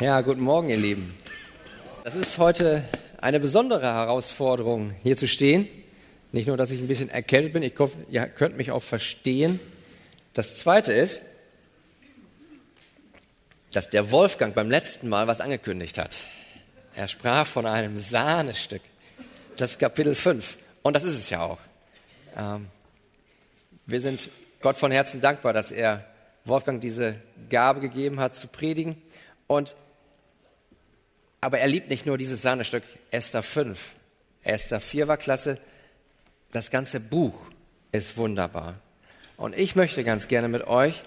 Ja, guten Morgen, ihr Lieben. Das ist heute eine besondere Herausforderung, hier zu stehen. Nicht nur, dass ich ein bisschen erkältet bin, ich hoffe, ihr könnt mich auch verstehen. Das Zweite ist, dass der Wolfgang beim letzten Mal was angekündigt hat. Er sprach von einem Sahnestück. Das ist Kapitel 5. Und das ist es ja auch. Ähm, wir sind Gott von Herzen dankbar, dass er Wolfgang diese Gabe gegeben hat, zu predigen. Und aber er liebt nicht nur dieses Sahnestück Esther 5. Esther 4 war klasse. Das ganze Buch ist wunderbar. Und ich möchte ganz gerne mit euch,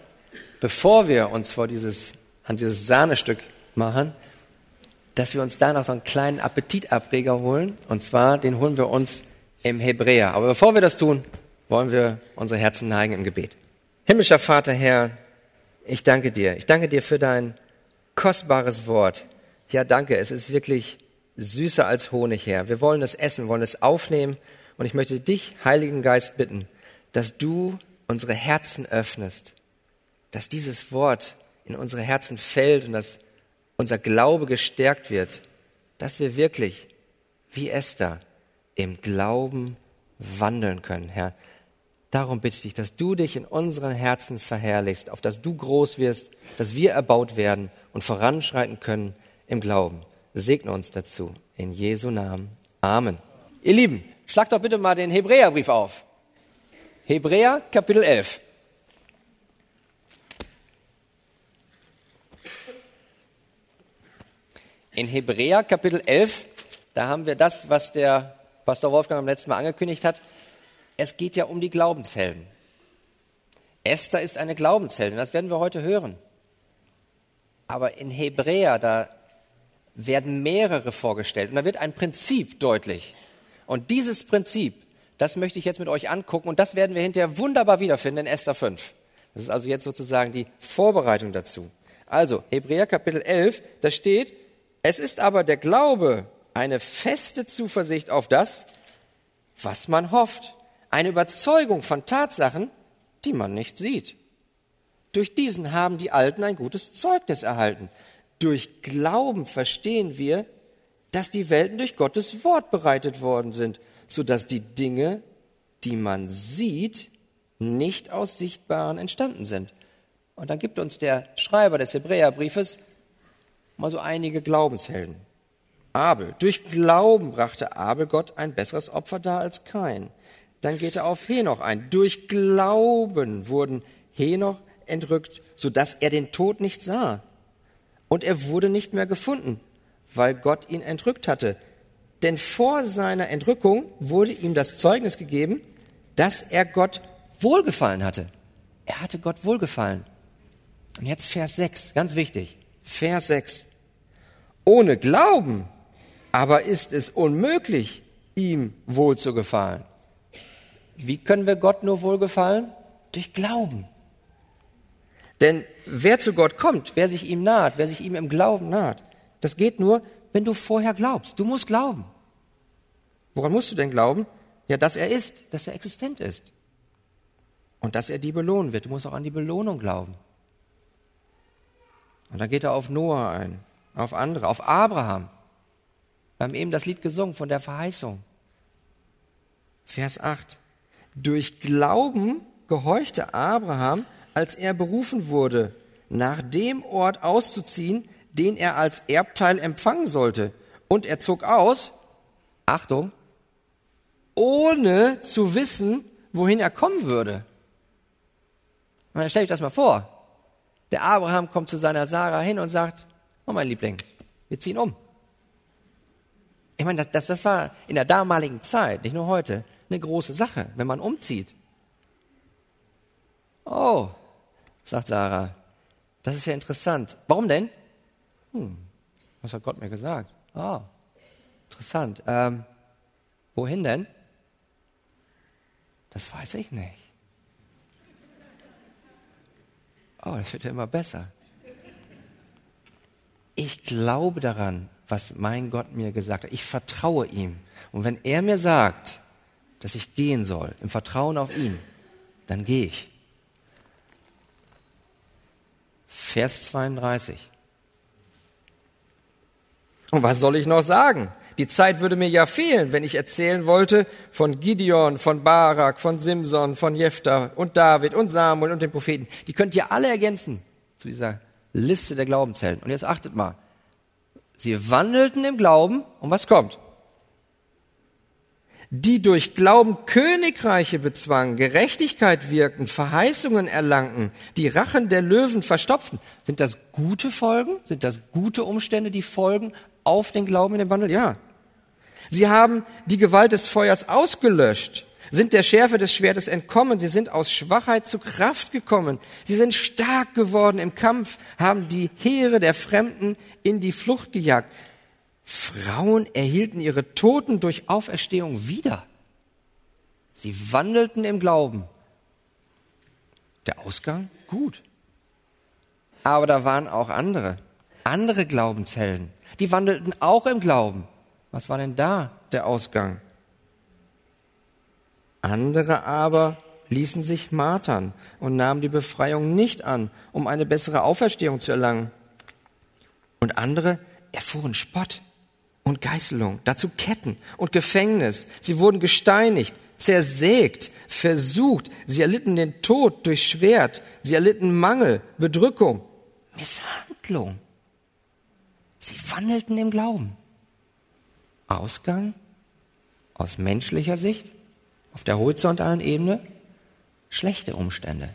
bevor wir uns vor dieses, an dieses Sahnestück machen, dass wir uns da noch so einen kleinen Appetitabrieger holen. Und zwar, den holen wir uns im Hebräer. Aber bevor wir das tun, wollen wir unsere Herzen neigen im Gebet. Himmlischer Vater, Herr, ich danke dir. Ich danke dir für dein kostbares Wort. Ja, danke. Es ist wirklich süßer als Honig, Herr. Wir wollen es essen, wir wollen es aufnehmen. Und ich möchte dich, Heiligen Geist, bitten, dass du unsere Herzen öffnest, dass dieses Wort in unsere Herzen fällt und dass unser Glaube gestärkt wird, dass wir wirklich, wie Esther, im Glauben wandeln können, Herr. Darum bitte ich dich, dass du dich in unseren Herzen verherrlichst, auf dass du groß wirst, dass wir erbaut werden und voranschreiten können im Glauben. Segne uns dazu. In Jesu Namen. Amen. Ihr Lieben, schlagt doch bitte mal den Hebräerbrief auf. Hebräer Kapitel 11. In Hebräer Kapitel 11, da haben wir das, was der Pastor Wolfgang am letzten Mal angekündigt hat. Es geht ja um die Glaubenshelden. Esther ist eine Glaubensheldin, das werden wir heute hören. Aber in Hebräer, da werden mehrere vorgestellt und da wird ein Prinzip deutlich. Und dieses Prinzip, das möchte ich jetzt mit euch angucken und das werden wir hinterher wunderbar wiederfinden in Esther 5. Das ist also jetzt sozusagen die Vorbereitung dazu. Also, Hebräer Kapitel 11, da steht, es ist aber der Glaube eine feste Zuversicht auf das, was man hofft, eine Überzeugung von Tatsachen, die man nicht sieht. Durch diesen haben die Alten ein gutes Zeugnis erhalten. Durch Glauben verstehen wir, dass die Welten durch Gottes Wort bereitet worden sind, sodass die Dinge, die man sieht, nicht aus Sichtbaren entstanden sind. Und dann gibt uns der Schreiber des Hebräerbriefes mal so einige Glaubenshelden. Abel. Durch Glauben brachte Abel Gott ein besseres Opfer dar als kein. Dann geht er auf Henoch ein. Durch Glauben wurden Henoch entrückt, sodass er den Tod nicht sah und er wurde nicht mehr gefunden, weil Gott ihn entrückt hatte. Denn vor seiner Entrückung wurde ihm das Zeugnis gegeben, dass er Gott wohlgefallen hatte. Er hatte Gott wohlgefallen. Und jetzt Vers 6, ganz wichtig. Vers 6. Ohne Glauben aber ist es unmöglich, ihm wohl zu gefallen. Wie können wir Gott nur wohlgefallen? Durch Glauben. Denn wer zu Gott kommt, wer sich ihm naht, wer sich ihm im Glauben naht, das geht nur, wenn du vorher glaubst. Du musst glauben. Woran musst du denn glauben? Ja, dass er ist, dass er existent ist. Und dass er die belohnen wird. Du musst auch an die Belohnung glauben. Und dann geht er auf Noah ein, auf andere, auf Abraham. Wir haben eben das Lied gesungen von der Verheißung. Vers 8. Durch Glauben gehorchte Abraham, als er berufen wurde, nach dem Ort auszuziehen, den er als Erbteil empfangen sollte. Und er zog aus, Achtung, ohne zu wissen, wohin er kommen würde. Und stell ich das mal vor. Der Abraham kommt zu seiner Sarah hin und sagt, oh mein Liebling, wir ziehen um. Ich meine, das, das war in der damaligen Zeit, nicht nur heute, eine große Sache, wenn man umzieht. Oh, sagt Sarah. Das ist ja interessant. Warum denn? Hm, was hat Gott mir gesagt? Ah, interessant. Ähm, wohin denn? Das weiß ich nicht. Oh, das wird ja immer besser. Ich glaube daran, was mein Gott mir gesagt hat. Ich vertraue ihm. Und wenn er mir sagt, dass ich gehen soll, im Vertrauen auf ihn, dann gehe ich. Vers 32. Und was soll ich noch sagen? Die Zeit würde mir ja fehlen, wenn ich erzählen wollte von Gideon, von Barak, von Simson, von Jephthah und David und Samuel und den Propheten. Die könnt ihr alle ergänzen zu dieser Liste der Glaubenshelden. Und jetzt achtet mal. Sie wandelten im Glauben und was kommt? Die durch Glauben Königreiche bezwangen, Gerechtigkeit wirkten, Verheißungen erlangten, die Rachen der Löwen verstopften. Sind das gute Folgen? Sind das gute Umstände, die folgen auf den Glauben in dem Wandel? Ja. Sie haben die Gewalt des Feuers ausgelöscht, sind der Schärfe des Schwertes entkommen, sie sind aus Schwachheit zu Kraft gekommen, sie sind stark geworden im Kampf, haben die Heere der Fremden in die Flucht gejagt. Frauen erhielten ihre Toten durch Auferstehung wieder. Sie wandelten im Glauben. Der Ausgang? Gut. Aber da waren auch andere, andere Glaubenshelden. Die wandelten auch im Glauben. Was war denn da der Ausgang? Andere aber ließen sich martern und nahmen die Befreiung nicht an, um eine bessere Auferstehung zu erlangen. Und andere erfuhren Spott und Geißelung, dazu Ketten und Gefängnis. Sie wurden gesteinigt, zersägt, versucht. Sie erlitten den Tod durch Schwert. Sie erlitten Mangel, Bedrückung, Misshandlung. Sie wandelten im Glauben. Ausgang aus menschlicher Sicht auf der horizontalen Ebene schlechte Umstände.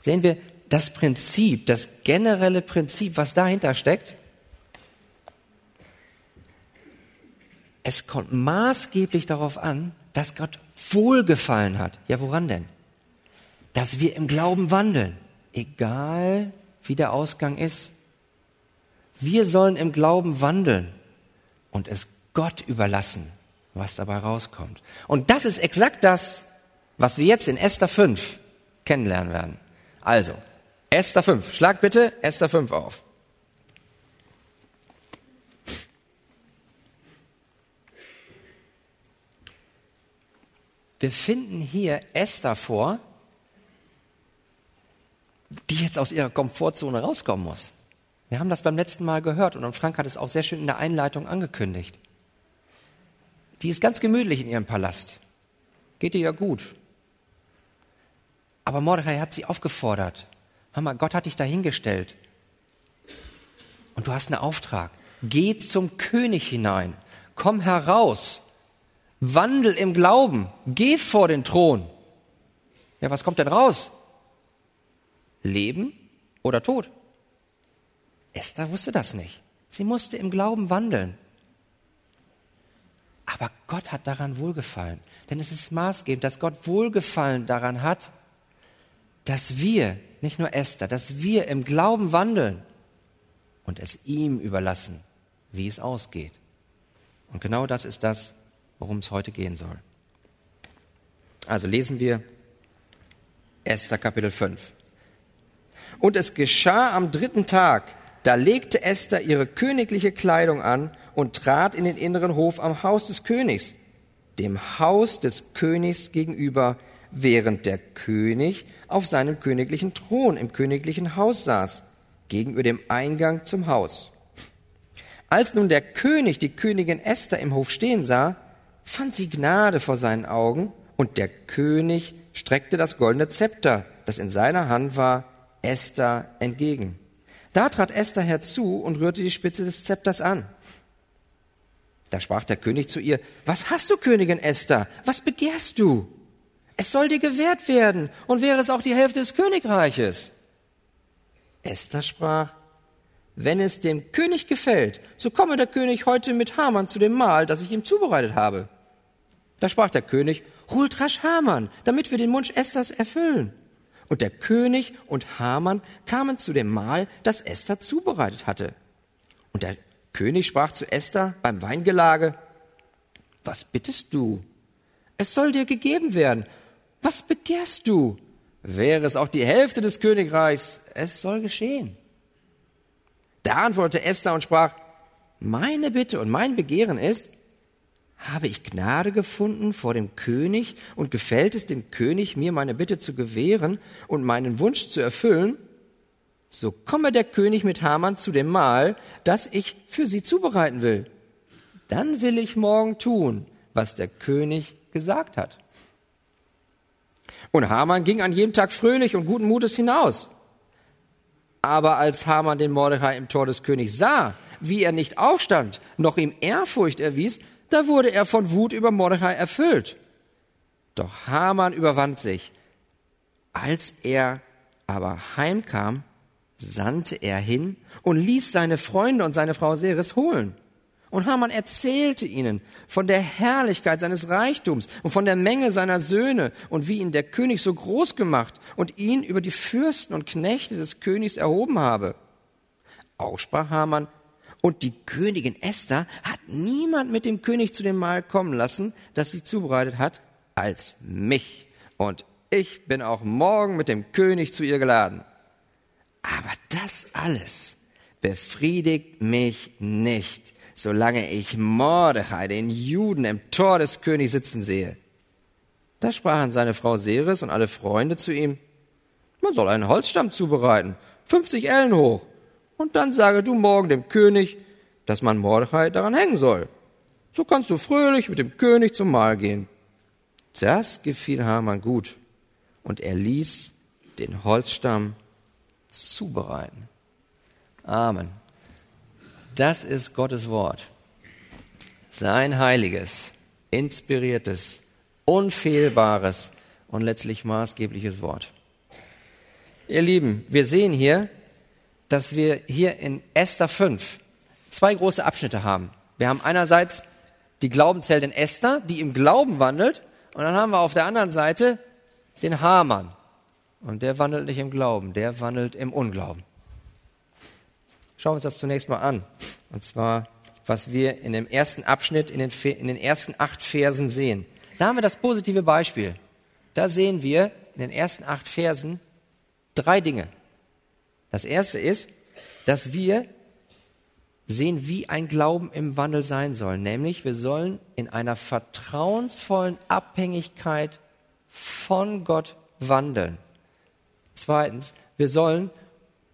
Sehen wir das Prinzip, das generelle Prinzip, was dahinter steckt? Es kommt maßgeblich darauf an, dass Gott Wohlgefallen hat. Ja, woran denn? Dass wir im Glauben wandeln, egal wie der Ausgang ist. Wir sollen im Glauben wandeln und es Gott überlassen, was dabei rauskommt. Und das ist exakt das, was wir jetzt in Esther 5 kennenlernen werden. Also, Esther 5. Schlag bitte Esther 5 auf. Wir finden hier Esther vor, die jetzt aus ihrer Komfortzone rauskommen muss. Wir haben das beim letzten Mal gehört und Frank hat es auch sehr schön in der Einleitung angekündigt. Die ist ganz gemütlich in ihrem Palast. Geht ihr ja gut. Aber Mordechai hat sie aufgefordert. Hammer, Gott hat dich dahingestellt. Und du hast einen Auftrag. Geh zum König hinein. Komm heraus. Wandel im Glauben. Geh vor den Thron. Ja, was kommt denn raus? Leben oder Tod? Esther wusste das nicht. Sie musste im Glauben wandeln. Aber Gott hat daran wohlgefallen. Denn es ist maßgebend, dass Gott wohlgefallen daran hat, dass wir, nicht nur Esther, dass wir im Glauben wandeln und es ihm überlassen, wie es ausgeht. Und genau das ist das, worum es heute gehen soll. Also lesen wir Esther Kapitel 5. Und es geschah am dritten Tag, da legte Esther ihre königliche Kleidung an und trat in den inneren Hof am Haus des Königs, dem Haus des Königs gegenüber, während der König auf seinem königlichen Thron im königlichen Haus saß, gegenüber dem Eingang zum Haus. Als nun der König die Königin Esther im Hof stehen sah, fand sie Gnade vor seinen Augen, und der König streckte das goldene Zepter, das in seiner Hand war, Esther entgegen. Da trat Esther herzu und rührte die Spitze des Zepters an. Da sprach der König zu ihr, was hast du, Königin Esther? Was begehrst du? Es soll dir gewährt werden, und wäre es auch die Hälfte des Königreiches. Esther sprach, wenn es dem König gefällt, so komme der König heute mit Haman zu dem Mahl, das ich ihm zubereitet habe. Da sprach der König, holt rasch Haman, damit wir den Wunsch Esthers erfüllen. Und der König und Haman kamen zu dem Mahl, das Esther zubereitet hatte. Und der König sprach zu Esther beim Weingelage, was bittest du? Es soll dir gegeben werden. Was begehrst du? Wäre es auch die Hälfte des Königreichs, es soll geschehen. Da antwortete Esther und sprach, meine Bitte und mein Begehren ist, habe ich Gnade gefunden vor dem König und gefällt es dem König, mir meine Bitte zu gewähren und meinen Wunsch zu erfüllen? so komme der König mit Haman zu dem Mahl, das ich für sie zubereiten will. Dann will ich morgen tun, was der König gesagt hat. Und Haman ging an jedem Tag fröhlich und guten Mutes hinaus. Aber als Haman den Mordechai im Tor des Königs sah, wie er nicht aufstand, noch ihm Ehrfurcht erwies, da wurde er von Wut über Mordechai erfüllt. Doch Haman überwand sich. Als er aber heimkam, sandte er hin und ließ seine Freunde und seine Frau Seres holen. Und Haman erzählte ihnen von der Herrlichkeit seines Reichtums und von der Menge seiner Söhne und wie ihn der König so groß gemacht und ihn über die Fürsten und Knechte des Königs erhoben habe. Auch sprach Haman, und die Königin Esther hat niemand mit dem König zu dem Mahl kommen lassen, das sie zubereitet hat, als mich. Und ich bin auch morgen mit dem König zu ihr geladen. Aber das alles befriedigt mich nicht, solange ich Mordechai, den Juden, im Tor des Königs sitzen sehe. Da sprachen seine Frau Seres und alle Freunde zu ihm, man soll einen Holzstamm zubereiten, 50 Ellen hoch, und dann sage du morgen dem König, dass man Mordechai daran hängen soll. So kannst du fröhlich mit dem König zum Mahl gehen. Das gefiel Haman gut, und er ließ den Holzstamm zubereiten. Amen. Das ist Gottes Wort. Sein heiliges, inspiriertes, unfehlbares und letztlich maßgebliches Wort. Ihr Lieben, wir sehen hier, dass wir hier in Esther 5 zwei große Abschnitte haben. Wir haben einerseits die Glaubensheldin Esther, die im Glauben wandelt, und dann haben wir auf der anderen Seite den Hamann. Und der wandelt nicht im Glauben, der wandelt im Unglauben. Schauen wir uns das zunächst mal an. Und zwar, was wir in dem ersten Abschnitt, in den, in den ersten acht Versen sehen. Da haben wir das positive Beispiel. Da sehen wir in den ersten acht Versen drei Dinge. Das erste ist, dass wir sehen, wie ein Glauben im Wandel sein soll. Nämlich, wir sollen in einer vertrauensvollen Abhängigkeit von Gott wandeln. Zweitens, wir sollen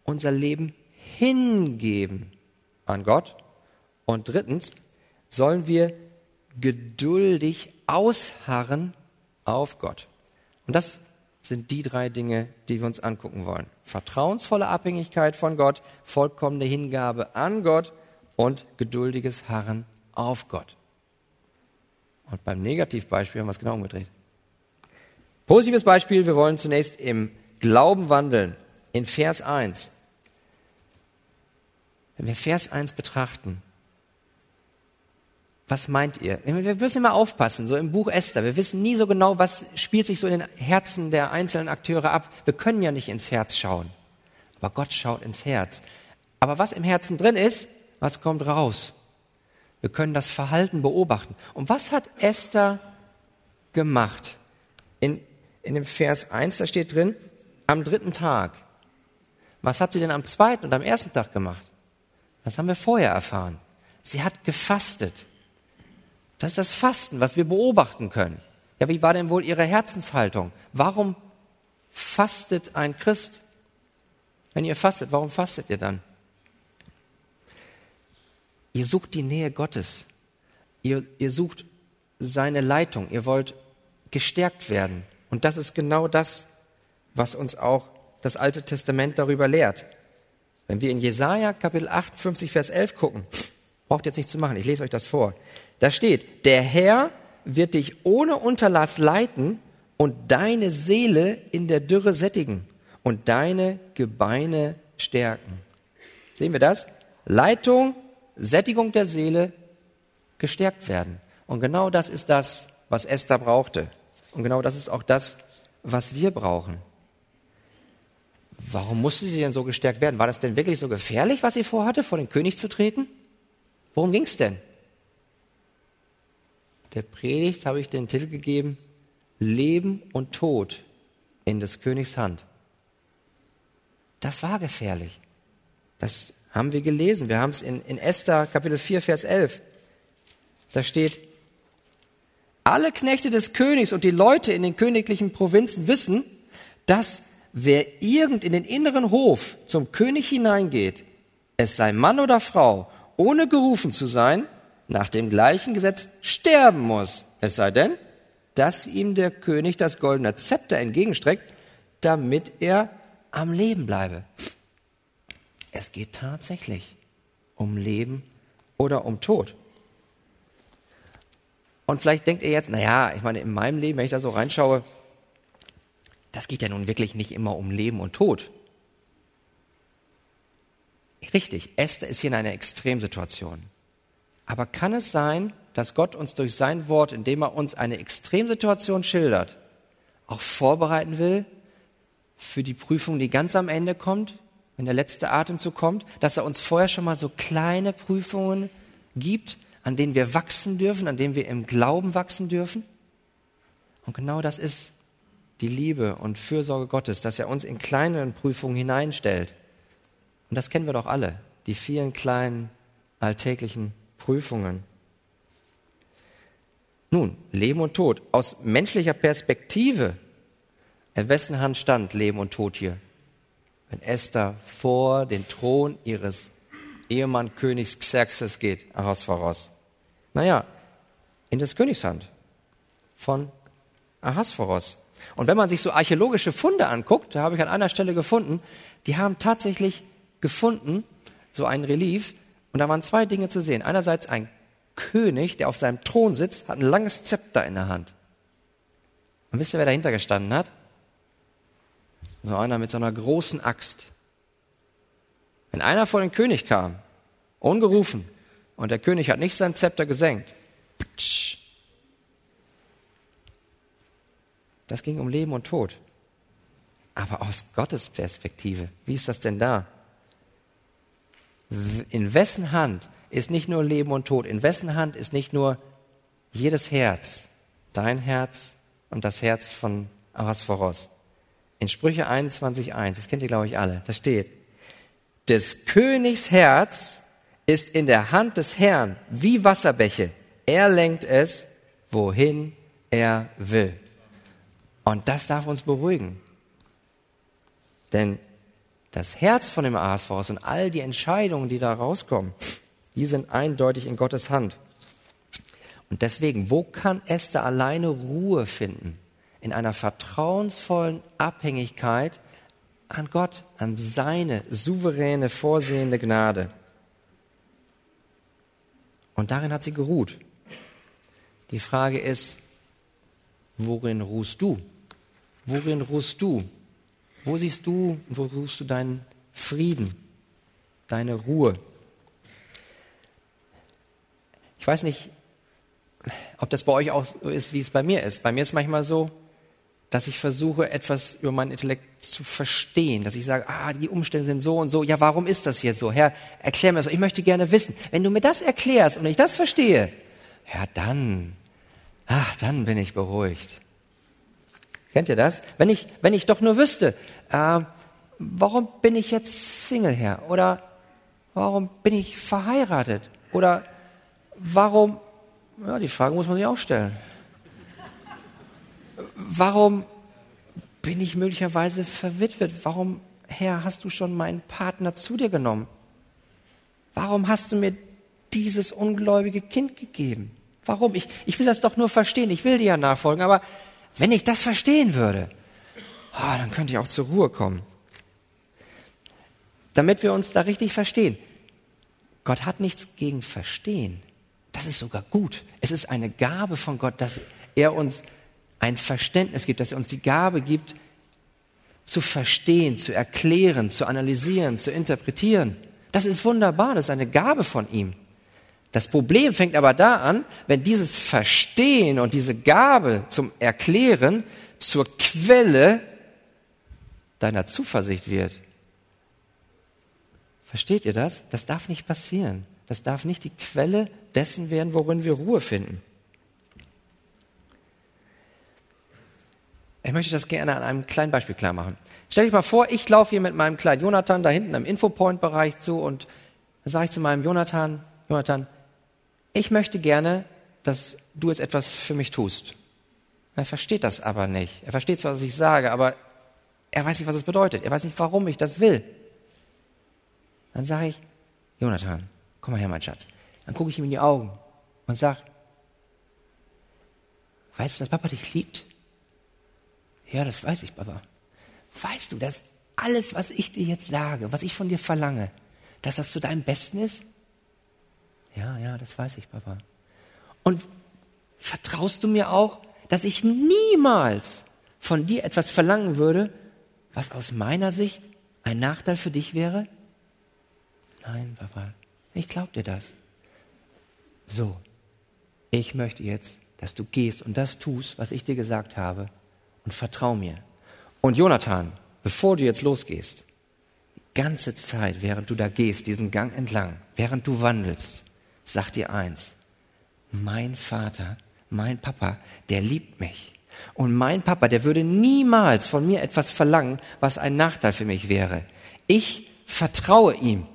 unser Leben hingeben an Gott. Und drittens, sollen wir geduldig ausharren auf Gott. Und das sind die drei Dinge, die wir uns angucken wollen. Vertrauensvolle Abhängigkeit von Gott, vollkommene Hingabe an Gott und geduldiges Harren auf Gott. Und beim Negativbeispiel haben wir es genau umgedreht. Positives Beispiel, wir wollen zunächst im Glauben wandeln. In Vers 1. Wenn wir Vers 1 betrachten, was meint ihr? Wir müssen immer aufpassen, so im Buch Esther. Wir wissen nie so genau, was spielt sich so in den Herzen der einzelnen Akteure ab. Wir können ja nicht ins Herz schauen. Aber Gott schaut ins Herz. Aber was im Herzen drin ist, was kommt raus? Wir können das Verhalten beobachten. Und was hat Esther gemacht? In, in dem Vers 1, da steht drin, am dritten Tag. Was hat sie denn am zweiten und am ersten Tag gemacht? Das haben wir vorher erfahren. Sie hat gefastet. Das ist das Fasten, was wir beobachten können. Ja, wie war denn wohl ihre Herzenshaltung? Warum fastet ein Christ? Wenn ihr fastet, warum fastet ihr dann? Ihr sucht die Nähe Gottes. Ihr, ihr sucht seine Leitung. Ihr wollt gestärkt werden. Und das ist genau das, was uns auch das Alte Testament darüber lehrt. Wenn wir in Jesaja Kapitel 58, Vers 11 gucken, braucht jetzt nicht zu machen, ich lese euch das vor. Da steht, der Herr wird dich ohne Unterlass leiten und deine Seele in der Dürre sättigen und deine Gebeine stärken. Sehen wir das? Leitung Sättigung der Seele gestärkt werden. Und genau das ist das, was Esther brauchte. Und genau das ist auch das, was wir brauchen. Warum musste sie denn so gestärkt werden? War das denn wirklich so gefährlich, was sie vorhatte, vor den König zu treten? Worum ging es denn? Der Predigt habe ich den Titel gegeben, Leben und Tod in des Königs Hand. Das war gefährlich. Das haben wir gelesen. Wir haben es in, in Esther Kapitel 4, Vers 11. Da steht, alle Knechte des Königs und die Leute in den königlichen Provinzen wissen, dass wer irgend in den inneren Hof zum König hineingeht, es sei Mann oder Frau, ohne gerufen zu sein, nach dem gleichen Gesetz sterben muss. Es sei denn, dass ihm der König das goldene Zepter entgegenstreckt, damit er am Leben bleibe. Es geht tatsächlich um Leben oder um Tod. Und vielleicht denkt ihr jetzt, naja, ich meine, in meinem Leben, wenn ich da so reinschaue, das geht ja nun wirklich nicht immer um Leben und Tod. Richtig, Esther ist hier in einer Extremsituation. Aber kann es sein, dass Gott uns durch sein Wort, indem er uns eine Extremsituation schildert, auch vorbereiten will für die Prüfung, die ganz am Ende kommt, wenn der letzte Atemzug kommt, dass er uns vorher schon mal so kleine Prüfungen gibt, an denen wir wachsen dürfen, an denen wir im Glauben wachsen dürfen? Und genau das ist die Liebe und Fürsorge Gottes, dass er uns in kleineren Prüfungen hineinstellt. Und das kennen wir doch alle, die vielen kleinen alltäglichen Prüfungen. Nun, Leben und Tod. Aus menschlicher Perspektive, in wessen Hand stand Leben und Tod hier? Wenn Esther vor den Thron ihres Ehemann Königs Xerxes geht, Ahasveros. Naja, in des Königs Hand von Ahasveros. Und wenn man sich so archäologische Funde anguckt, da habe ich an einer Stelle gefunden, die haben tatsächlich gefunden, so ein Relief, und da waren zwei Dinge zu sehen. Einerseits ein König, der auf seinem Thron sitzt, hat ein langes Zepter in der Hand. Und wisst ihr, wer dahinter gestanden hat? So einer mit so einer großen Axt. Wenn einer vor den König kam, ungerufen, und der König hat nicht sein Zepter gesenkt, das ging um Leben und Tod. Aber aus Gottes Perspektive, wie ist das denn da? In wessen Hand ist nicht nur Leben und Tod, in wessen Hand ist nicht nur jedes Herz, dein Herz und das Herz von Ahasveros. In Sprüche 21.1, das kennt ihr glaube ich alle, da steht, des Königs Herz ist in der Hand des Herrn wie Wasserbäche. Er lenkt es, wohin er will. Und das darf uns beruhigen. Denn das Herz von dem ASVs und all die Entscheidungen, die da rauskommen, die sind eindeutig in Gottes Hand. Und deswegen, wo kann Esther alleine Ruhe finden? In einer vertrauensvollen Abhängigkeit an Gott, an seine souveräne, vorsehende Gnade. Und darin hat sie geruht. Die Frage ist, worin ruhst du? Worin ruhst du? Wo siehst du, wo suchst du deinen Frieden, deine Ruhe? Ich weiß nicht, ob das bei euch auch so ist, wie es bei mir ist. Bei mir ist manchmal so, dass ich versuche, etwas über meinen Intellekt zu verstehen, dass ich sage, ah, die Umstände sind so und so. Ja, warum ist das jetzt so? Herr, erklär mir das. Ich möchte gerne wissen. Wenn du mir das erklärst und ich das verstehe, ja, dann, ach, dann bin ich beruhigt. Kennt ihr das? Wenn ich, wenn ich doch nur wüsste, äh, warum bin ich jetzt Single her? Oder warum bin ich verheiratet? Oder warum, ja, die Frage muss man sich auch stellen. Warum bin ich möglicherweise verwitwet? Warum, Herr, hast du schon meinen Partner zu dir genommen? Warum hast du mir dieses ungläubige Kind gegeben? Warum? Ich, ich will das doch nur verstehen. Ich will dir ja nachfolgen, aber wenn ich das verstehen würde, oh, dann könnte ich auch zur Ruhe kommen. Damit wir uns da richtig verstehen. Gott hat nichts gegen Verstehen. Das ist sogar gut. Es ist eine Gabe von Gott, dass er uns ein Verständnis gibt, dass er uns die Gabe gibt, zu verstehen, zu erklären, zu analysieren, zu interpretieren. Das ist wunderbar, das ist eine Gabe von ihm. Das Problem fängt aber da an, wenn dieses Verstehen und diese Gabe zum Erklären zur Quelle deiner Zuversicht wird. Versteht ihr das? Das darf nicht passieren. Das darf nicht die Quelle dessen werden, worin wir Ruhe finden. Ich möchte das gerne an einem kleinen Beispiel klar machen. Stell dich mal vor, ich laufe hier mit meinem kleinen Jonathan da hinten im Infopoint-Bereich zu und dann sage ich zu meinem Jonathan, Jonathan, ich möchte gerne, dass du jetzt etwas für mich tust. Er versteht das aber nicht. Er versteht zwar, was ich sage, aber Er weiß nicht, was es bedeutet. Er weiß nicht, warum ich das will. Dann sage ich, Jonathan, komm mal her, mein Schatz. Dann gucke ich ihm in die Augen und sage, weißt du, dass Papa dich liebt? Ja, das weiß ich, Papa. Weißt du, dass alles, was ich dir jetzt sage, was ich von dir verlange, dass das zu deinem Besten ist? Ja, ja, das weiß ich, Papa. Und vertraust du mir auch, dass ich niemals von dir etwas verlangen würde, was aus meiner Sicht ein Nachteil für dich wäre? Nein, Papa, ich glaube dir das. So, ich möchte jetzt, dass du gehst und das tust, was ich dir gesagt habe und vertrau mir. Und Jonathan, bevor du jetzt losgehst, die ganze Zeit, während du da gehst, diesen Gang entlang, während du wandelst, sag dir eins, mein Vater, mein Papa, der liebt mich. Und mein Papa, der würde niemals von mir etwas verlangen, was ein Nachteil für mich wäre. Ich vertraue ihm.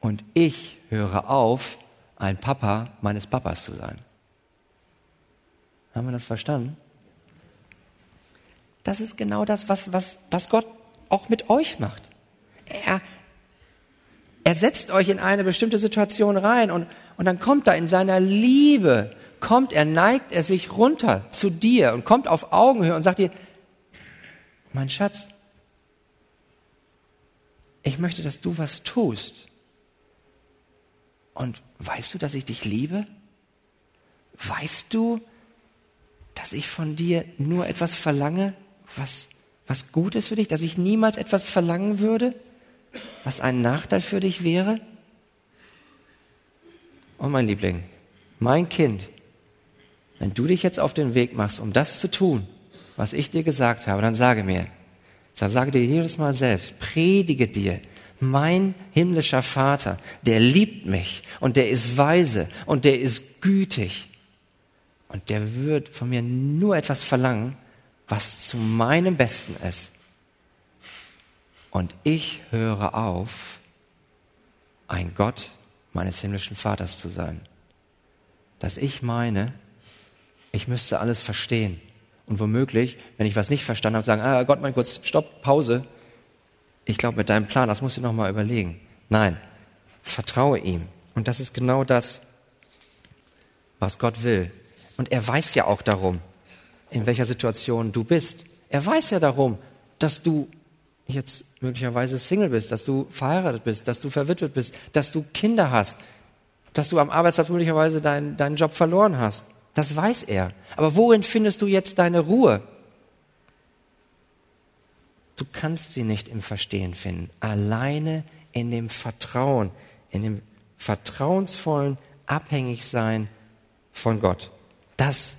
Und ich höre auf, ein Papa meines Papas zu sein. Haben wir das verstanden? Das ist genau das, was, was, was Gott auch mit euch macht. Er, er setzt euch in eine bestimmte Situation rein und, und dann kommt er in seiner Liebe, kommt er, neigt er sich runter zu dir und kommt auf Augenhöhe und sagt dir, mein Schatz, ich möchte, dass du was tust. Und weißt du, dass ich dich liebe? Weißt du, dass ich von dir nur etwas verlange, was, was gut ist für dich, dass ich niemals etwas verlangen würde, was ein Nachteil für dich wäre? Oh mein Liebling, mein Kind, wenn du dich jetzt auf den Weg machst, um das zu tun, was ich dir gesagt habe, dann sage mir, sage dir jedes Mal selbst, predige dir, mein himmlischer Vater, der liebt mich und der ist weise und der ist gütig und der wird von mir nur etwas verlangen, was zu meinem Besten ist. Und ich höre auf, ein Gott meines himmlischen Vaters zu sein. Dass ich meine, ich müsste alles verstehen. Und womöglich, wenn ich was nicht verstanden habe, sagen, ah Gott, mein kurz, stopp, Pause. Ich glaube, mit deinem Plan, das musst du noch mal überlegen. Nein, vertraue ihm. Und das ist genau das, was Gott will. Und er weiß ja auch darum, in welcher Situation du bist. Er weiß ja darum, dass du jetzt möglicherweise Single bist, dass du verheiratet bist, dass du verwitwet bist, dass du Kinder hast, dass du am Arbeitsplatz möglicherweise deinen, deinen Job verloren hast. Das weiß er. Aber worin findest du jetzt deine Ruhe? Du kannst sie nicht im Verstehen finden. Alleine in dem Vertrauen, in dem vertrauensvollen Abhängigsein von Gott das,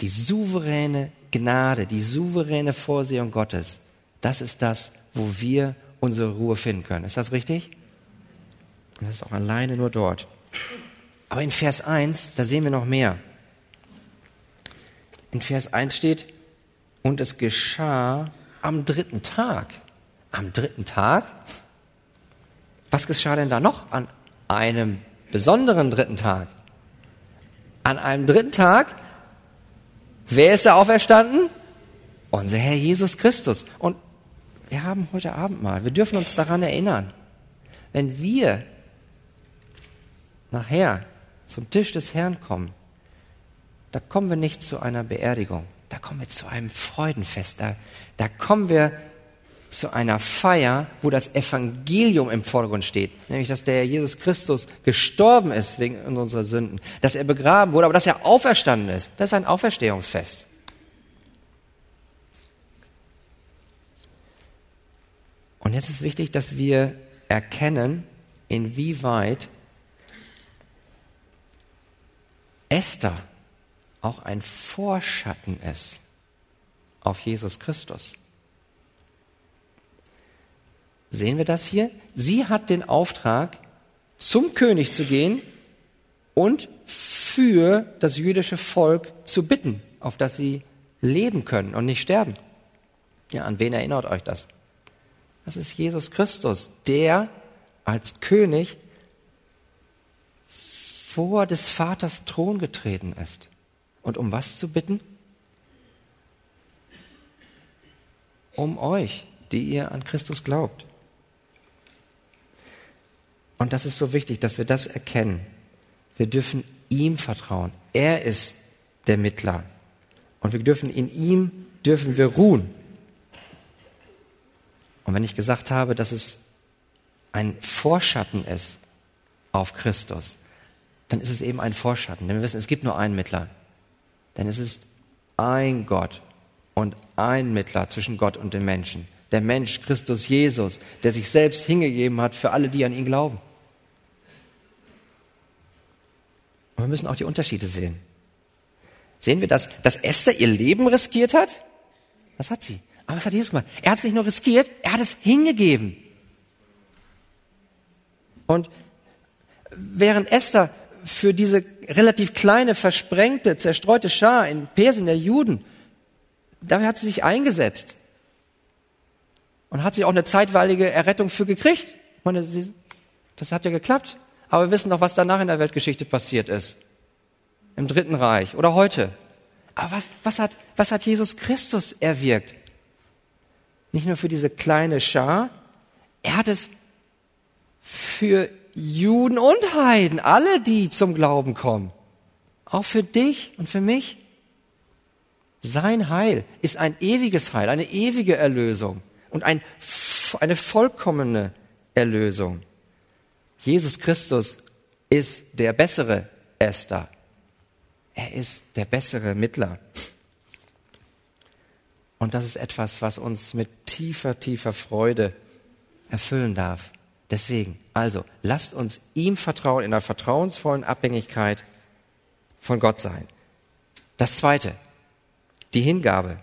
die souveräne Gnade, die souveräne Vorsehung Gottes, das ist das, wo wir unsere Ruhe finden können. Ist das richtig? Das ist auch alleine nur dort. Aber in Vers 1, da sehen wir noch mehr. In Vers 1 steht, und es geschah am dritten Tag. Am dritten Tag? Was geschah denn da noch an einem besonderen dritten Tag? an einem dritten Tag, wer ist da auferstanden? Unser Herr Jesus Christus. Und wir haben heute Abend mal, wir dürfen uns daran erinnern, wenn wir nachher zum Tisch des Herrn kommen, da kommen wir nicht zu einer Beerdigung, da kommen wir zu einem Freudenfest, da, da kommen wir zu einer Feier, wo das Evangelium im Vordergrund steht, nämlich dass der Jesus Christus gestorben ist wegen unserer Sünden, dass er begraben wurde, aber dass er auferstanden ist. Das ist ein Auferstehungsfest. Und jetzt ist wichtig, dass wir erkennen, inwieweit Esther auch ein Vorschatten ist auf Jesus Christus. Sehen wir das hier? Sie hat den Auftrag, zum König zu gehen und für das jüdische Volk zu bitten, auf das sie leben können und nicht sterben. Ja, an wen erinnert euch das? Das ist Jesus Christus, der als König vor des Vaters Thron getreten ist. Und um was zu bitten? um euch, die ihr an Christus glaubt. Und das ist so wichtig, dass wir das erkennen. Wir dürfen ihm vertrauen. Er ist der Mittler. Und wir dürfen in ihm, dürfen wir ruhen. Und wenn ich gesagt habe, dass es ein Vorschatten ist auf Christus, dann ist es eben ein Vorschatten. Denn wir wissen, es gibt nur einen Mittler. Denn es ist ein Gott und ein Mittler zwischen Gott und den Menschen. Der Mensch, Christus Jesus, der sich selbst hingegeben hat für alle, die an ihn glauben. Und wir müssen auch die Unterschiede sehen. Sehen wir das, dass Esther ihr Leben riskiert hat? Was hat sie? Aber was hat Jesus gemacht? Er hat es nicht nur riskiert, er hat es hingegeben. Und während Esther für diese relativ kleine, versprengte, zerstreute Schar in Persien der Juden, dafür hat sie sich eingesetzt. Und hat sie auch eine zeitweilige Errettung für gekriegt. Ich meine, das hat ja geklappt. Aber wir wissen doch, was danach in der Weltgeschichte passiert ist. Im Dritten Reich oder heute. Aber was, was, hat, was hat Jesus Christus erwirkt? Nicht nur für diese kleine Schar, er hat es für Juden und Heiden, alle, die zum Glauben kommen. Auch für dich und für mich. Sein Heil ist ein ewiges Heil, eine ewige Erlösung und ein, eine vollkommene Erlösung. Jesus Christus ist der bessere Esther. Er ist der bessere Mittler. Und das ist etwas, was uns mit tiefer, tiefer Freude erfüllen darf. Deswegen, also, lasst uns ihm vertrauen, in einer vertrauensvollen Abhängigkeit von Gott sein. Das zweite, die Hingabe.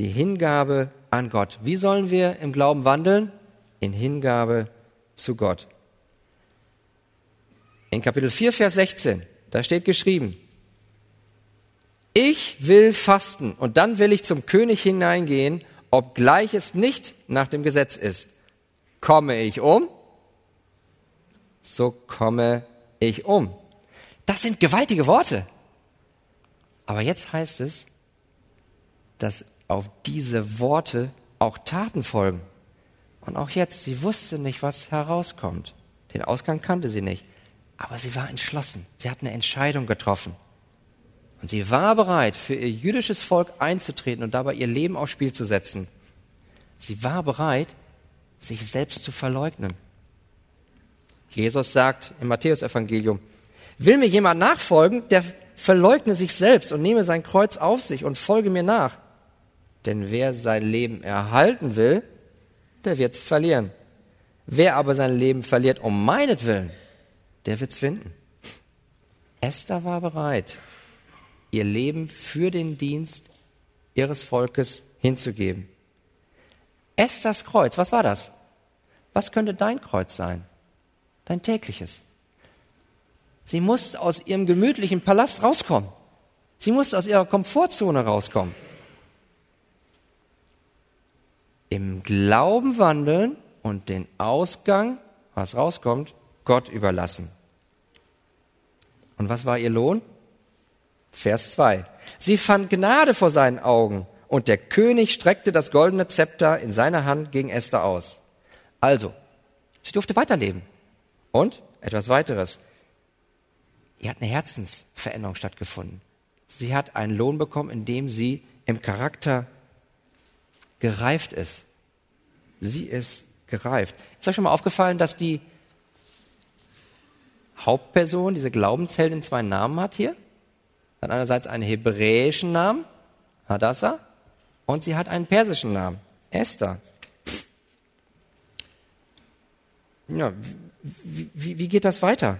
Die Hingabe an Gott. Wie sollen wir im Glauben wandeln? In Hingabe zu Gott. In Kapitel 4, Vers 16, da steht geschrieben, ich will fasten und dann will ich zum König hineingehen, obgleich es nicht nach dem Gesetz ist. Komme ich um, so komme ich um. Das sind gewaltige Worte. Aber jetzt heißt es, dass auf diese Worte auch Taten folgen. Und auch jetzt, sie wusste nicht, was herauskommt. Den Ausgang kannte sie nicht. Aber sie war entschlossen. Sie hat eine Entscheidung getroffen. Und sie war bereit, für ihr jüdisches Volk einzutreten und dabei ihr Leben aufs Spiel zu setzen. Sie war bereit, sich selbst zu verleugnen. Jesus sagt im Matthäusevangelium, will mir jemand nachfolgen, der verleugne sich selbst und nehme sein Kreuz auf sich und folge mir nach. Denn wer sein Leben erhalten will, der wird's verlieren. Wer aber sein Leben verliert um meinetwillen, der wird's finden. Esther war bereit, ihr Leben für den Dienst ihres Volkes hinzugeben. Esthers Kreuz, was war das? Was könnte dein Kreuz sein? Dein tägliches. Sie musste aus ihrem gemütlichen Palast rauskommen. Sie musste aus ihrer Komfortzone rauskommen. Im Glauben wandeln und den Ausgang, was rauskommt, Gott überlassen. Und was war ihr Lohn? Vers 2. Sie fand Gnade vor seinen Augen und der König streckte das goldene Zepter in seiner Hand gegen Esther aus. Also, sie durfte weiterleben. Und etwas weiteres. Ihr hat eine Herzensveränderung stattgefunden. Sie hat einen Lohn bekommen, indem sie im Charakter gereift ist. Sie ist gereift. Ist euch schon mal aufgefallen, dass die Hauptperson, diese Glaubensheldin, zwei Namen hat hier? Hat einerseits einen hebräischen Namen, Hadassah, und sie hat einen persischen Namen, Esther. Ja, wie, wie, wie geht das weiter?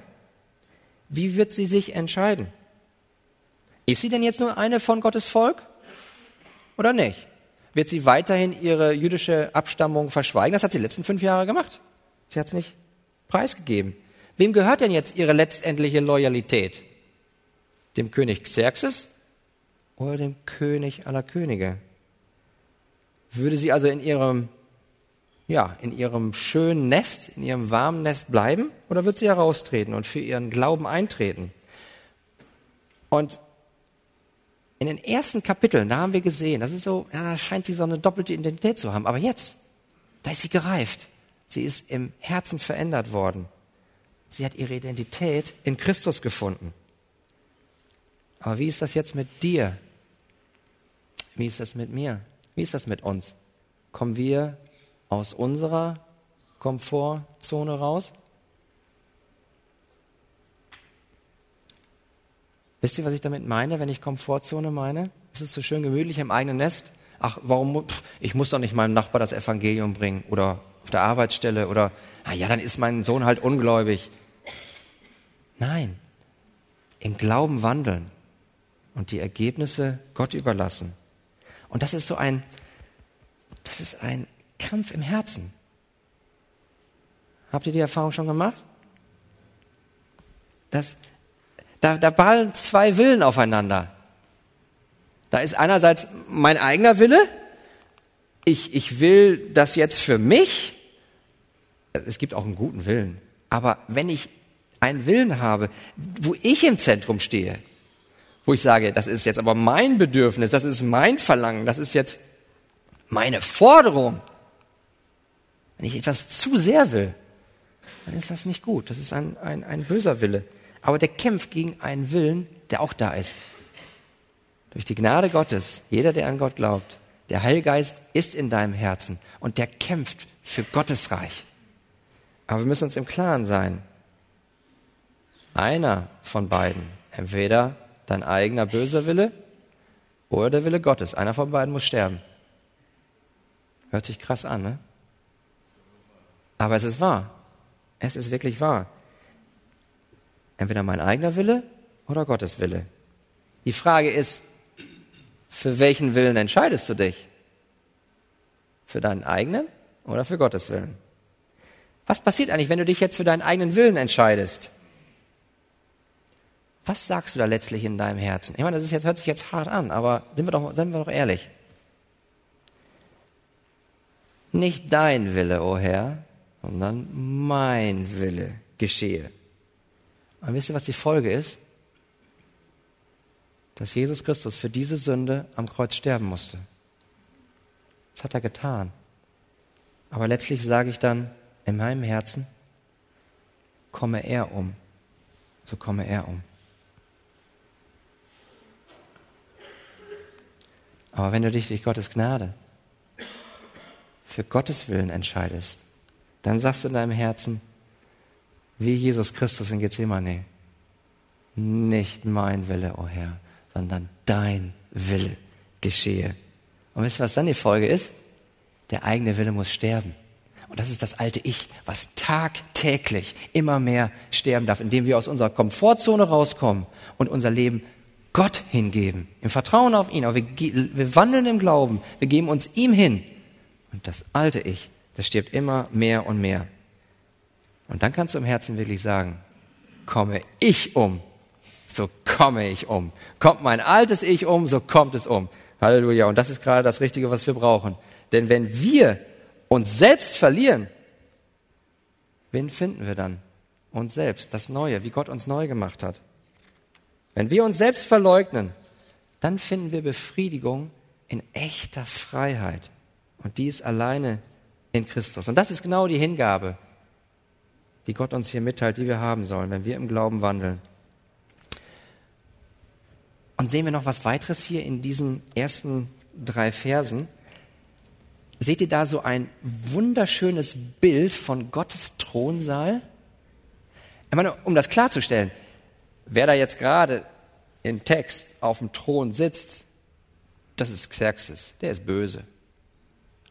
Wie wird sie sich entscheiden? Ist sie denn jetzt nur eine von Gottes Volk oder nicht? Wird sie weiterhin ihre jüdische Abstammung verschweigen? Das hat sie die letzten fünf Jahre gemacht. Sie hat es nicht preisgegeben. Wem gehört denn jetzt ihre letztendliche Loyalität? Dem König Xerxes oder dem König aller Könige? Würde sie also in ihrem, ja, in ihrem schönen Nest, in ihrem warmen Nest bleiben oder wird sie heraustreten und für ihren Glauben eintreten? Und in den ersten Kapiteln, da haben wir gesehen, das ist so, ja, da scheint sie so eine doppelte Identität zu haben. Aber jetzt, da ist sie gereift. Sie ist im Herzen verändert worden. Sie hat ihre Identität in Christus gefunden. Aber wie ist das jetzt mit dir? Wie ist das mit mir? Wie ist das mit uns? Kommen wir aus unserer Komfortzone raus? Wisst ihr, was ich damit meine, wenn ich Komfortzone meine? Es ist so schön gemütlich im eigenen Nest. Ach, warum? Pff, ich muss doch nicht meinem Nachbar das Evangelium bringen oder auf der Arbeitsstelle oder, ah ja, dann ist mein Sohn halt ungläubig. Nein, im Glauben wandeln und die Ergebnisse Gott überlassen. Und das ist so ein, das ist ein Kampf im Herzen. Habt ihr die Erfahrung schon gemacht? Das, da, da ballen zwei Willen aufeinander. Da ist einerseits mein eigener Wille. Ich, ich will das jetzt für mich. Es gibt auch einen guten Willen. Aber wenn ich einen Willen habe, wo ich im Zentrum stehe, wo ich sage, das ist jetzt aber mein Bedürfnis, das ist mein Verlangen, das ist jetzt meine Forderung. Wenn ich etwas zu sehr will, dann ist das nicht gut. Das ist ein, ein, ein böser Wille aber der kämpft gegen einen Willen, der auch da ist. Durch die Gnade Gottes, jeder, der an Gott glaubt, der Heilgeist ist in deinem Herzen und der kämpft für Gottes Reich. Aber wir müssen uns im Klaren sein. Einer von beiden, entweder dein eigener böser Wille oder der Wille Gottes, einer von beiden muss sterben. Hört sich krass an, ne? Aber es ist wahr. Es ist wirklich wahr. Entweder mein eigener Wille oder Gottes Wille. Die Frage ist, für welchen Willen entscheidest du dich? Für deinen eigenen oder für Gottes Willen? Was passiert eigentlich, wenn du dich jetzt für deinen eigenen Willen entscheidest? Was sagst du da letztlich in deinem Herzen? Ich meine, das ist jetzt, hört sich jetzt hart an, aber sind wir doch, sind wir doch ehrlich. Nicht dein Wille, o oh Herr, sondern mein Wille geschehe. Und wisst ihr, was die Folge ist? Dass Jesus Christus für diese Sünde am Kreuz sterben musste. Das hat er getan. Aber letztlich sage ich dann in meinem Herzen, komme er um, so komme er um. Aber wenn du dich durch Gottes Gnade für Gottes Willen entscheidest, dann sagst du in deinem Herzen, wie Jesus Christus in Gethsemane. Nicht mein Wille, o oh Herr, sondern dein Wille geschehe. Und wisst ihr, was dann die Folge ist? Der eigene Wille muss sterben. Und das ist das alte Ich, was tagtäglich immer mehr sterben darf, indem wir aus unserer Komfortzone rauskommen und unser Leben Gott hingeben, im Vertrauen auf ihn. Aber wir, wir wandeln im Glauben, wir geben uns ihm hin. Und das alte Ich, das stirbt immer mehr und mehr. Und dann kannst du im Herzen wirklich sagen, komme ich um, so komme ich um. Kommt mein altes Ich um, so kommt es um. Halleluja. Und das ist gerade das Richtige, was wir brauchen. Denn wenn wir uns selbst verlieren, wen finden wir dann? Uns selbst, das Neue, wie Gott uns neu gemacht hat. Wenn wir uns selbst verleugnen, dann finden wir Befriedigung in echter Freiheit. Und dies alleine in Christus. Und das ist genau die Hingabe, die Gott uns hier mitteilt, die wir haben sollen, wenn wir im Glauben wandeln. Und sehen wir noch was weiteres hier in diesen ersten drei Versen. Seht ihr da so ein wunderschönes Bild von Gottes Thronsaal? Ich meine, um das klarzustellen, wer da jetzt gerade im Text auf dem Thron sitzt, das ist Xerxes, der ist böse.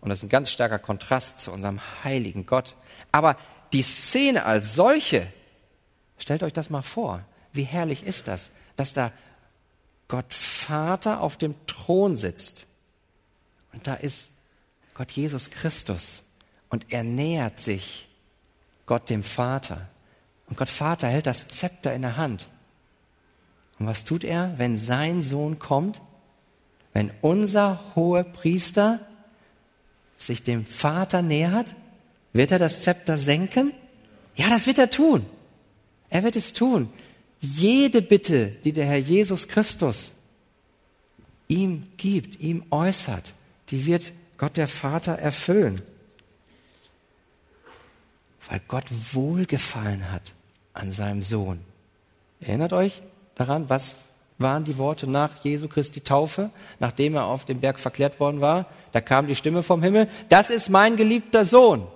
Und das ist ein ganz starker Kontrast zu unserem heiligen Gott. Aber die Szene als solche, stellt euch das mal vor, wie herrlich ist das, dass da Gott Vater auf dem Thron sitzt. Und da ist Gott Jesus Christus und er nähert sich Gott dem Vater. Und Gott Vater hält das Zepter in der Hand. Und was tut er, wenn sein Sohn kommt? Wenn unser hoher Priester sich dem Vater nähert? Wird er das Zepter senken? Ja, das wird er tun. Er wird es tun. Jede Bitte, die der Herr Jesus Christus ihm gibt, ihm äußert, die wird Gott der Vater erfüllen. Weil Gott wohlgefallen hat an seinem Sohn. Erinnert euch daran, was waren die Worte nach Jesu Christi Taufe, nachdem er auf dem Berg verklärt worden war? Da kam die Stimme vom Himmel, das ist mein geliebter Sohn,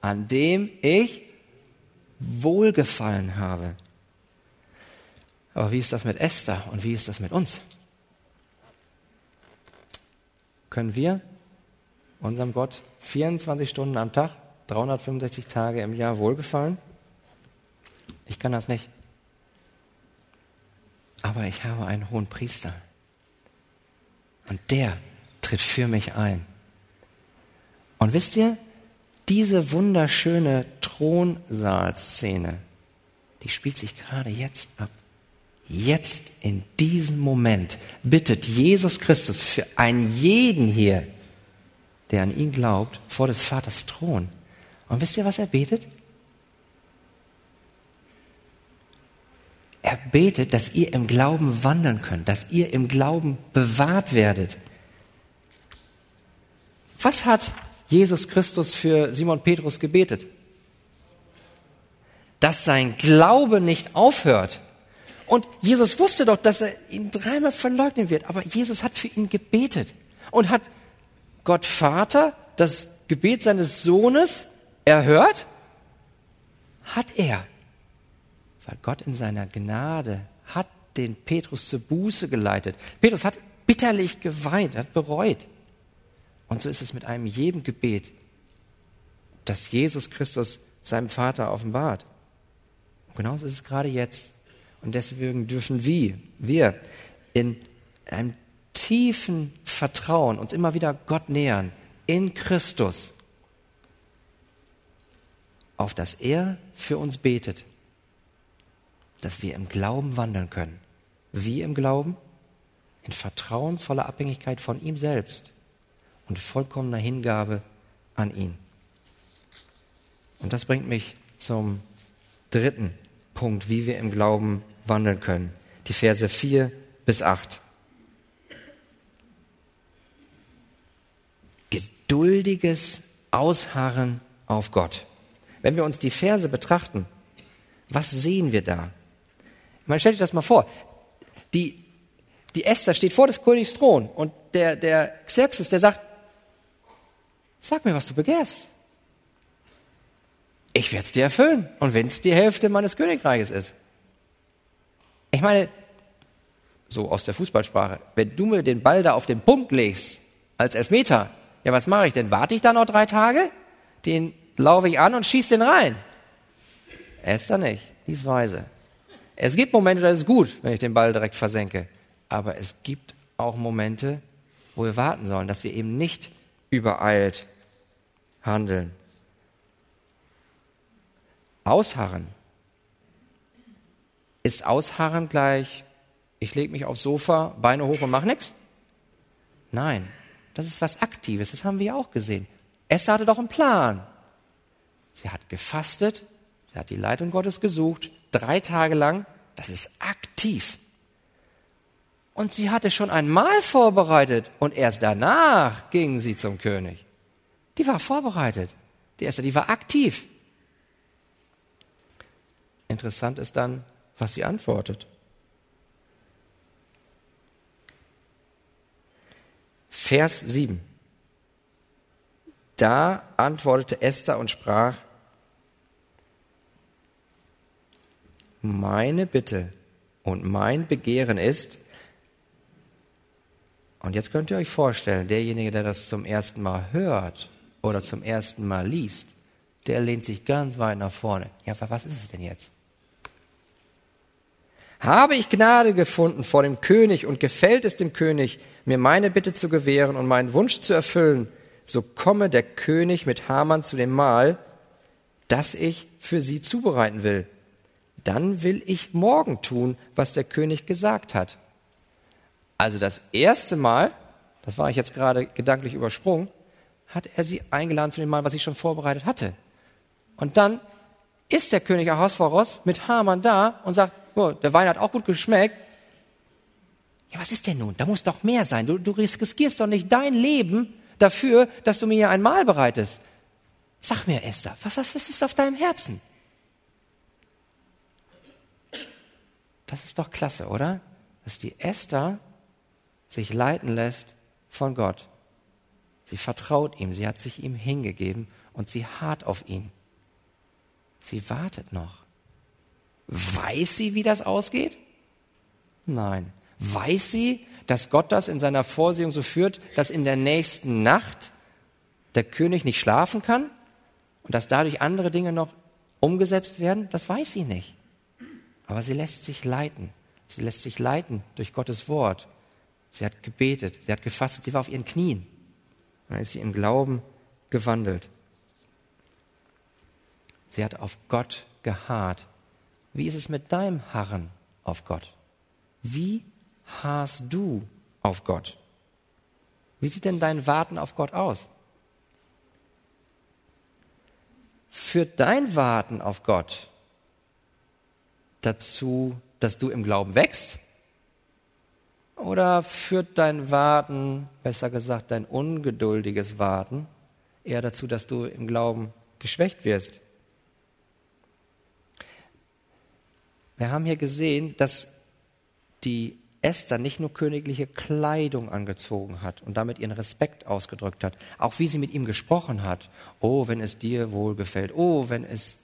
an dem ich wohlgefallen habe. Aber wie ist das mit Esther und wie ist das mit uns? Können wir unserem Gott 24 Stunden am Tag, 365 Tage im Jahr wohlgefallen? Ich kann das nicht. Aber ich habe einen hohen Priester. Und der tritt für mich ein. Und wisst ihr, diese wunderschöne Thronsaalszene, die spielt sich gerade jetzt ab. Jetzt in diesem Moment bittet Jesus Christus für einen jeden hier, der an ihn glaubt, vor des Vaters Thron. Und wisst ihr, was er betet? Er betet, dass ihr im Glauben wandeln könnt, dass ihr im Glauben bewahrt werdet. Was hat Jesus Christus für Simon Petrus gebetet? Dass sein Glaube nicht aufhört. Und Jesus wusste doch, dass er ihn dreimal verleugnen wird. Aber Jesus hat für ihn gebetet und hat Gott Vater das Gebet seines Sohnes erhört? Hat er. Weil Gott in seiner Gnade hat den Petrus zur Buße geleitet. Petrus hat bitterlich geweint, hat bereut. Und so ist es mit einem jedem Gebet, das Jesus Christus seinem Vater offenbart. Und genauso ist es gerade jetzt. Und deswegen dürfen wir, wir in einem tiefen Vertrauen uns immer wieder Gott nähern, in Christus, auf dass er für uns betet, dass wir im Glauben wandeln können. Wie im Glauben? In vertrauensvoller Abhängigkeit von ihm selbst und vollkommener Hingabe an ihn. Und das bringt mich zum dritten Punkt, wie wir im Glauben wandeln können. Die Verse 4 bis 8. Geduldiges Ausharren auf Gott. Wenn wir uns die Verse betrachten, was sehen wir da? Man stellt sich das mal vor. Die, die Esther steht vor des Königs Thron und der, der Xerxes, der sagt, Sag mir, was du begehrst. Ich werde es dir erfüllen. Und wenn es die Hälfte meines Königreiches ist. Ich meine, so aus der Fußballsprache, wenn du mir den Ball da auf den Punkt legst, als Elfmeter, ja, was mache ich denn? Warte ich da noch drei Tage? Den laufe ich an und schieße den rein. Esther nicht, die ist weise. Es gibt Momente, da ist es gut, wenn ich den Ball direkt versenke. Aber es gibt auch Momente, wo wir warten sollen, dass wir eben nicht übereilt handeln. Ausharren. Ist Ausharren gleich, ich lege mich aufs Sofa, Beine hoch und mache nichts? Nein, das ist was Aktives, das haben wir auch gesehen. Esther hatte doch einen Plan. Sie hat gefastet, sie hat die Leitung Gottes gesucht, drei Tage lang, das ist aktiv. Und sie hatte schon ein Mahl vorbereitet und erst danach ging sie zum König. Die war vorbereitet. Die erste, die war aktiv. Interessant ist dann, was sie antwortet. Vers 7. Da antwortete Esther und sprach, meine Bitte und mein Begehren ist, und jetzt könnt ihr euch vorstellen, derjenige, der das zum ersten Mal hört oder zum ersten Mal liest, der lehnt sich ganz weit nach vorne. Ja, was ist es denn jetzt? Habe ich Gnade gefunden vor dem König und gefällt es dem König, mir meine Bitte zu gewähren und meinen Wunsch zu erfüllen, so komme der König mit Haman zu dem Mahl, das ich für sie zubereiten will. Dann will ich morgen tun, was der König gesagt hat. Also das erste Mal, das war ich jetzt gerade gedanklich übersprungen, hat er sie eingeladen zu dem Mal, was ich schon vorbereitet hatte. Und dann ist der König Ahasveros mit Haman da und sagt, oh, der Wein hat auch gut geschmeckt. Ja, was ist denn nun? Da muss doch mehr sein. Du, du riskierst doch nicht dein Leben dafür, dass du mir hier ein Mahl bereitest. Sag mir, Esther, was, was ist auf deinem Herzen? Das ist doch klasse, oder? Dass die Esther sich leiten lässt von Gott. Sie vertraut ihm, sie hat sich ihm hingegeben und sie hart auf ihn. Sie wartet noch. Weiß sie, wie das ausgeht? Nein. Weiß sie, dass Gott das in seiner Vorsehung so führt, dass in der nächsten Nacht der König nicht schlafen kann und dass dadurch andere Dinge noch umgesetzt werden? Das weiß sie nicht. Aber sie lässt sich leiten. Sie lässt sich leiten durch Gottes Wort. Sie hat gebetet, sie hat gefastet, sie war auf ihren Knien. Dann ist sie im Glauben gewandelt. Sie hat auf Gott geharrt. Wie ist es mit deinem Harren auf Gott? Wie harrst du auf Gott? Wie sieht denn dein Warten auf Gott aus? Führt dein Warten auf Gott dazu, dass du im Glauben wächst? Oder führt dein Warten, besser gesagt dein ungeduldiges Warten, eher dazu, dass du im Glauben geschwächt wirst? Wir haben hier gesehen, dass die Esther nicht nur königliche Kleidung angezogen hat und damit ihren Respekt ausgedrückt hat, auch wie sie mit ihm gesprochen hat. Oh, wenn es dir wohlgefällt, oh, wenn es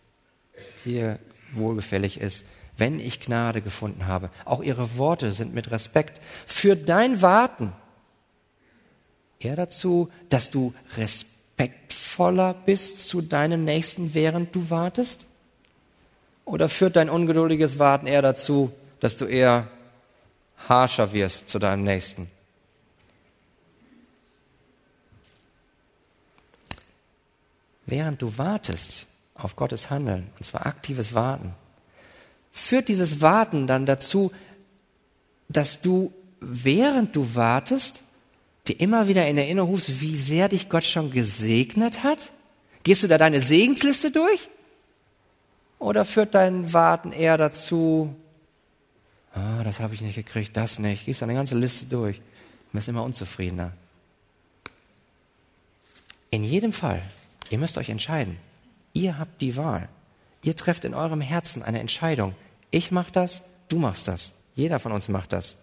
dir wohlgefällig ist, wenn ich Gnade gefunden habe. Auch ihre Worte sind mit Respekt. Für dein Warten eher dazu, dass du respektvoller bist zu deinem Nächsten, während du wartest? Oder führt dein ungeduldiges Warten eher dazu, dass du eher harscher wirst zu deinem Nächsten? Während du wartest auf Gottes Handeln, und zwar aktives Warten, führt dieses Warten dann dazu, dass du, während du wartest, dir immer wieder in Erinnerung rufst, wie sehr dich Gott schon gesegnet hat? Gehst du da deine Segensliste durch? Oder führt dein Warten eher dazu, ah, das habe ich nicht gekriegt, das nicht. Gehst eine ganze Liste durch und bist immer unzufriedener. In jedem Fall, ihr müsst euch entscheiden. Ihr habt die Wahl. Ihr trefft in eurem Herzen eine Entscheidung. Ich mache das, du machst das. Jeder von uns macht das.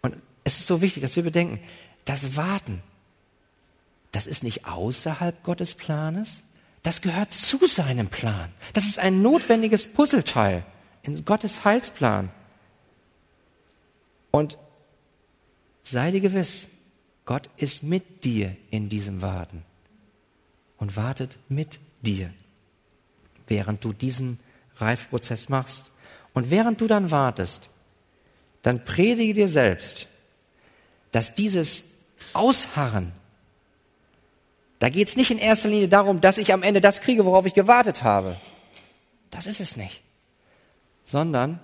Und es ist so wichtig, dass wir bedenken, das Warten, das ist nicht außerhalb Gottes Planes, das gehört zu seinem Plan. Das ist ein notwendiges Puzzleteil in Gottes Heilsplan. Und sei dir gewiss, Gott ist mit dir in diesem Warten und wartet mit dir, während du diesen Reifprozess machst. Und während du dann wartest, dann predige dir selbst, dass dieses Ausharren da geht es nicht in erster Linie darum, dass ich am Ende das kriege, worauf ich gewartet habe. Das ist es nicht. Sondern,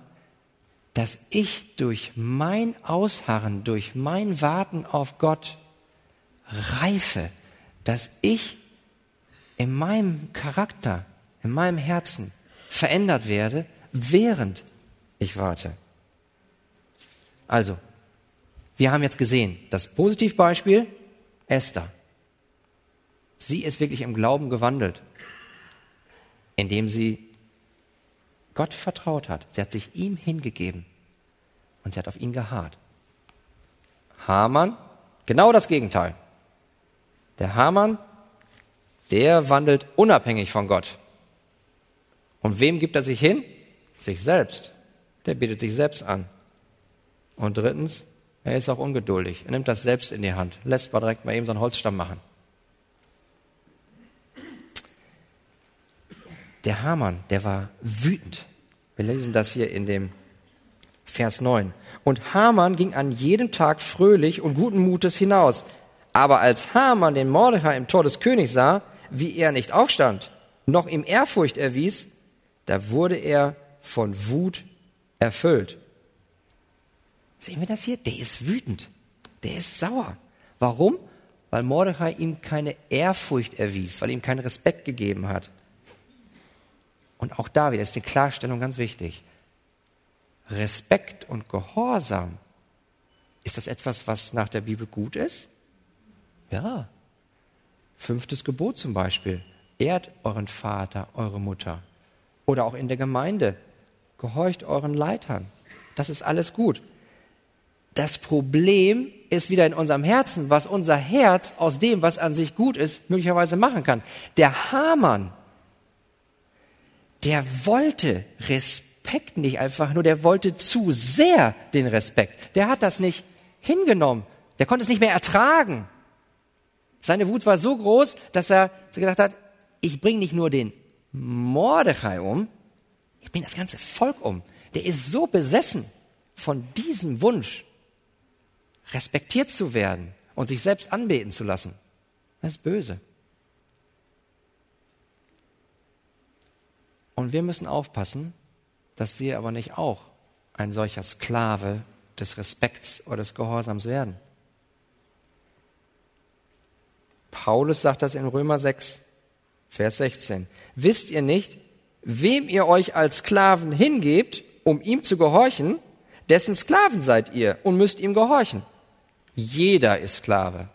dass ich durch mein Ausharren, durch mein Warten auf Gott reife, dass ich in meinem Charakter, in meinem Herzen verändert werde, während ich warte. Also, wir haben jetzt gesehen, das Positivbeispiel Esther. Sie ist wirklich im Glauben gewandelt, indem sie Gott vertraut hat. Sie hat sich ihm hingegeben und sie hat auf ihn geharrt. Hamann, genau das Gegenteil. Der Hamann, der wandelt unabhängig von Gott. Und wem gibt er sich hin? Sich selbst. Der bietet sich selbst an. Und drittens, er ist auch ungeduldig. Er nimmt das selbst in die Hand. Lässt mal direkt mal eben so einen Holzstamm machen. Der Hamann, der war wütend. Wir lesen das hier in dem Vers 9. Und Hamann ging an jedem Tag fröhlich und guten Mutes hinaus. Aber als Hamann den Mordechai im Tor des Königs sah, wie er nicht aufstand, noch ihm Ehrfurcht erwies, da wurde er von Wut erfüllt. Sehen wir das hier? Der ist wütend. Der ist sauer. Warum? Weil Mordechai ihm keine Ehrfurcht erwies, weil ihm keinen Respekt gegeben hat. Und auch da wieder ist die Klarstellung ganz wichtig. Respekt und Gehorsam Ist das etwas, was nach der Bibel gut ist? Ja. Fünftes Gebot zum Beispiel. Ehrt euren Vater, eure Mutter. Oder auch in der Gemeinde. Gehorcht euren Leitern. Das ist alles gut. Das Problem ist wieder in unserem Herzen, was unser Herz aus dem, was an sich gut ist, möglicherweise machen kann. Der Hamann, der wollte Respekt nicht einfach nur, der wollte zu sehr den Respekt. Der hat das nicht hingenommen. Der konnte es nicht mehr ertragen. Seine Wut war so groß, dass er gesagt hat, ich bringe nicht nur den Mordechai um, ich bringe das ganze Volk um. Der ist so besessen von diesem Wunsch, respektiert zu werden und sich selbst anbeten zu lassen. Das ist böse. Und wir müssen aufpassen, dass wir aber nicht auch ein solcher Sklave des Respekts oder des Gehorsams werden. Paulus sagt das in Römer 6, Vers 16. Wisst ihr nicht, wem ihr euch als Sklaven hingebt, um ihm zu gehorchen, dessen Sklaven seid ihr und müsst ihm gehorchen. Jeder ist Sklave.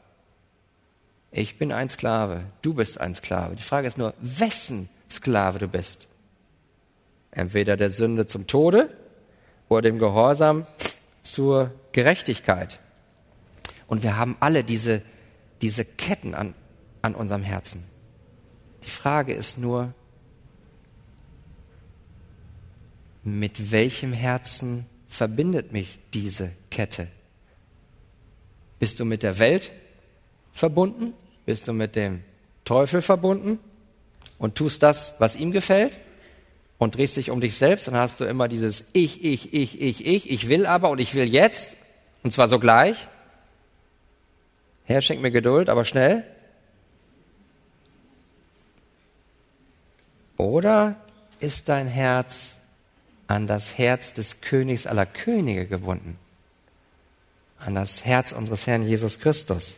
Ich bin ein Sklave, du bist ein Sklave. Die Frage ist nur, wessen Sklave du bist. Entweder der Sünde zum Tode oder dem Gehorsam zur Gerechtigkeit. Und wir haben alle diese, diese Ketten an, an unserem Herzen. Die Frage ist nur, mit welchem Herzen verbindet mich diese Kette? Bist du mit der Welt verbunden? Bist du mit dem Teufel verbunden? Und tust das, was ihm gefällt? Und drehst dich um dich selbst, dann hast du immer dieses Ich, ich, ich, ich, ich, ich will aber und ich will jetzt, und zwar sogleich. Herr, schenk mir Geduld, aber schnell. Oder ist dein Herz an das Herz des Königs aller Könige gebunden? An das Herz unseres Herrn Jesus Christus?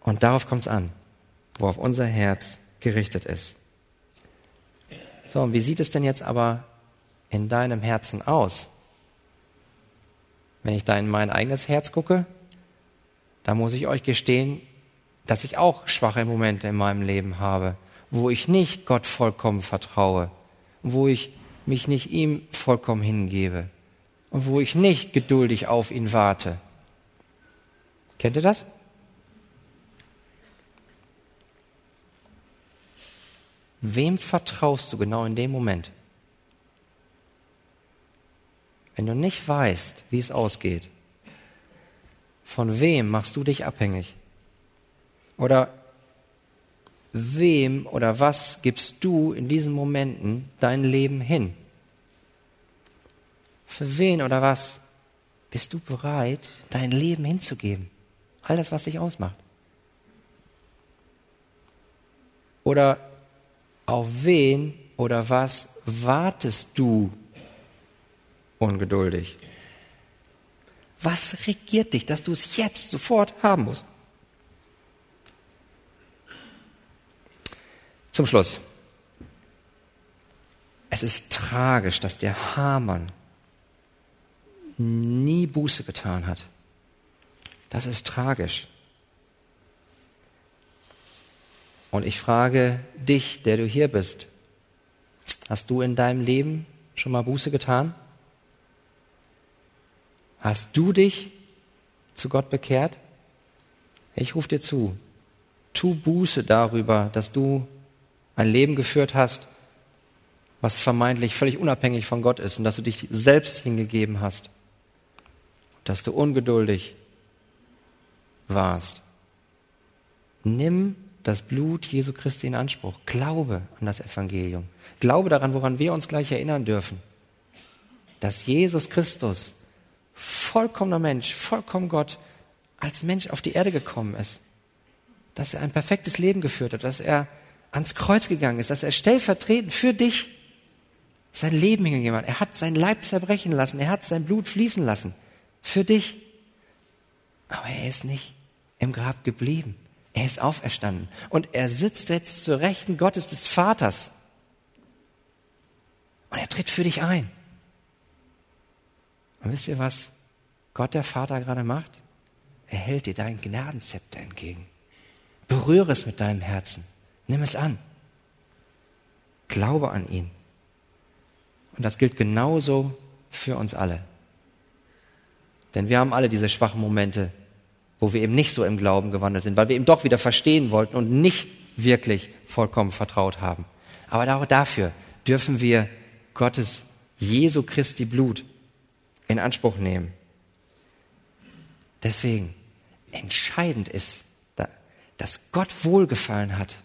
Und darauf kommt es an, worauf unser Herz gerichtet ist. So, und wie sieht es denn jetzt aber in deinem Herzen aus? Wenn ich da in mein eigenes Herz gucke, da muss ich euch gestehen, dass ich auch schwache Momente in meinem Leben habe, wo ich nicht Gott vollkommen vertraue, wo ich mich nicht ihm vollkommen hingebe und wo ich nicht geduldig auf ihn warte. Kennt ihr das? Wem vertraust du genau in dem Moment? Wenn du nicht weißt, wie es ausgeht, von wem machst du dich abhängig? Oder wem oder was gibst du in diesen Momenten dein Leben hin? Für wen oder was bist du bereit, dein Leben hinzugeben? Alles, was dich ausmacht. Oder auf wen oder was wartest du ungeduldig? Was regiert dich, dass du es jetzt sofort haben musst? Zum Schluss. Es ist tragisch, dass der Hamann nie Buße getan hat. Das ist tragisch. Und ich frage dich, der du hier bist, hast du in deinem Leben schon mal Buße getan? Hast du dich zu Gott bekehrt? Ich rufe dir zu, tu Buße darüber, dass du ein Leben geführt hast, was vermeintlich völlig unabhängig von Gott ist und dass du dich selbst hingegeben hast, dass du ungeduldig warst. Nimm das Blut Jesu Christi in Anspruch. Glaube an das Evangelium. Glaube daran, woran wir uns gleich erinnern dürfen. Dass Jesus Christus, vollkommener Mensch, vollkommen Gott, als Mensch auf die Erde gekommen ist. Dass er ein perfektes Leben geführt hat, dass er ans Kreuz gegangen ist, dass er stellvertretend für dich sein Leben hingegeben hat. Er hat sein Leib zerbrechen lassen, er hat sein Blut fließen lassen. Für dich. Aber er ist nicht im Grab geblieben. Er ist auferstanden. Und er sitzt jetzt zur Rechten Gottes des Vaters. Und er tritt für dich ein. Und wisst ihr, was Gott der Vater gerade macht? Er hält dir dein Gnadenzepter entgegen. Berühre es mit deinem Herzen. Nimm es an. Glaube an ihn. Und das gilt genauso für uns alle. Denn wir haben alle diese schwachen Momente, wo wir eben nicht so im Glauben gewandelt sind, weil wir eben doch wieder verstehen wollten und nicht wirklich vollkommen vertraut haben. Aber auch dafür dürfen wir Gottes Jesu Christi Blut in Anspruch nehmen. Deswegen entscheidend ist, dass Gott wohlgefallen hat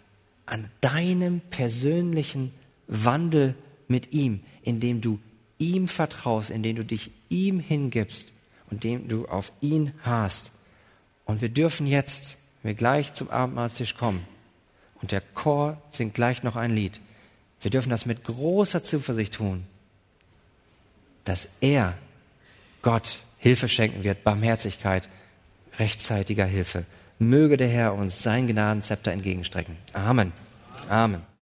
an deinem persönlichen Wandel mit ihm, indem du ihm vertraust, indem du dich ihm hingibst und indem du auf ihn hast. Und wir dürfen jetzt, wenn wir gleich zum Abendmahlstisch kommen, und der Chor singt gleich noch ein Lied, wir dürfen das mit großer Zuversicht tun, dass er, Gott, Hilfe schenken wird, Barmherzigkeit, rechtzeitiger Hilfe. Möge der Herr uns sein Gnadenzepter entgegenstrecken. Amen. Amen.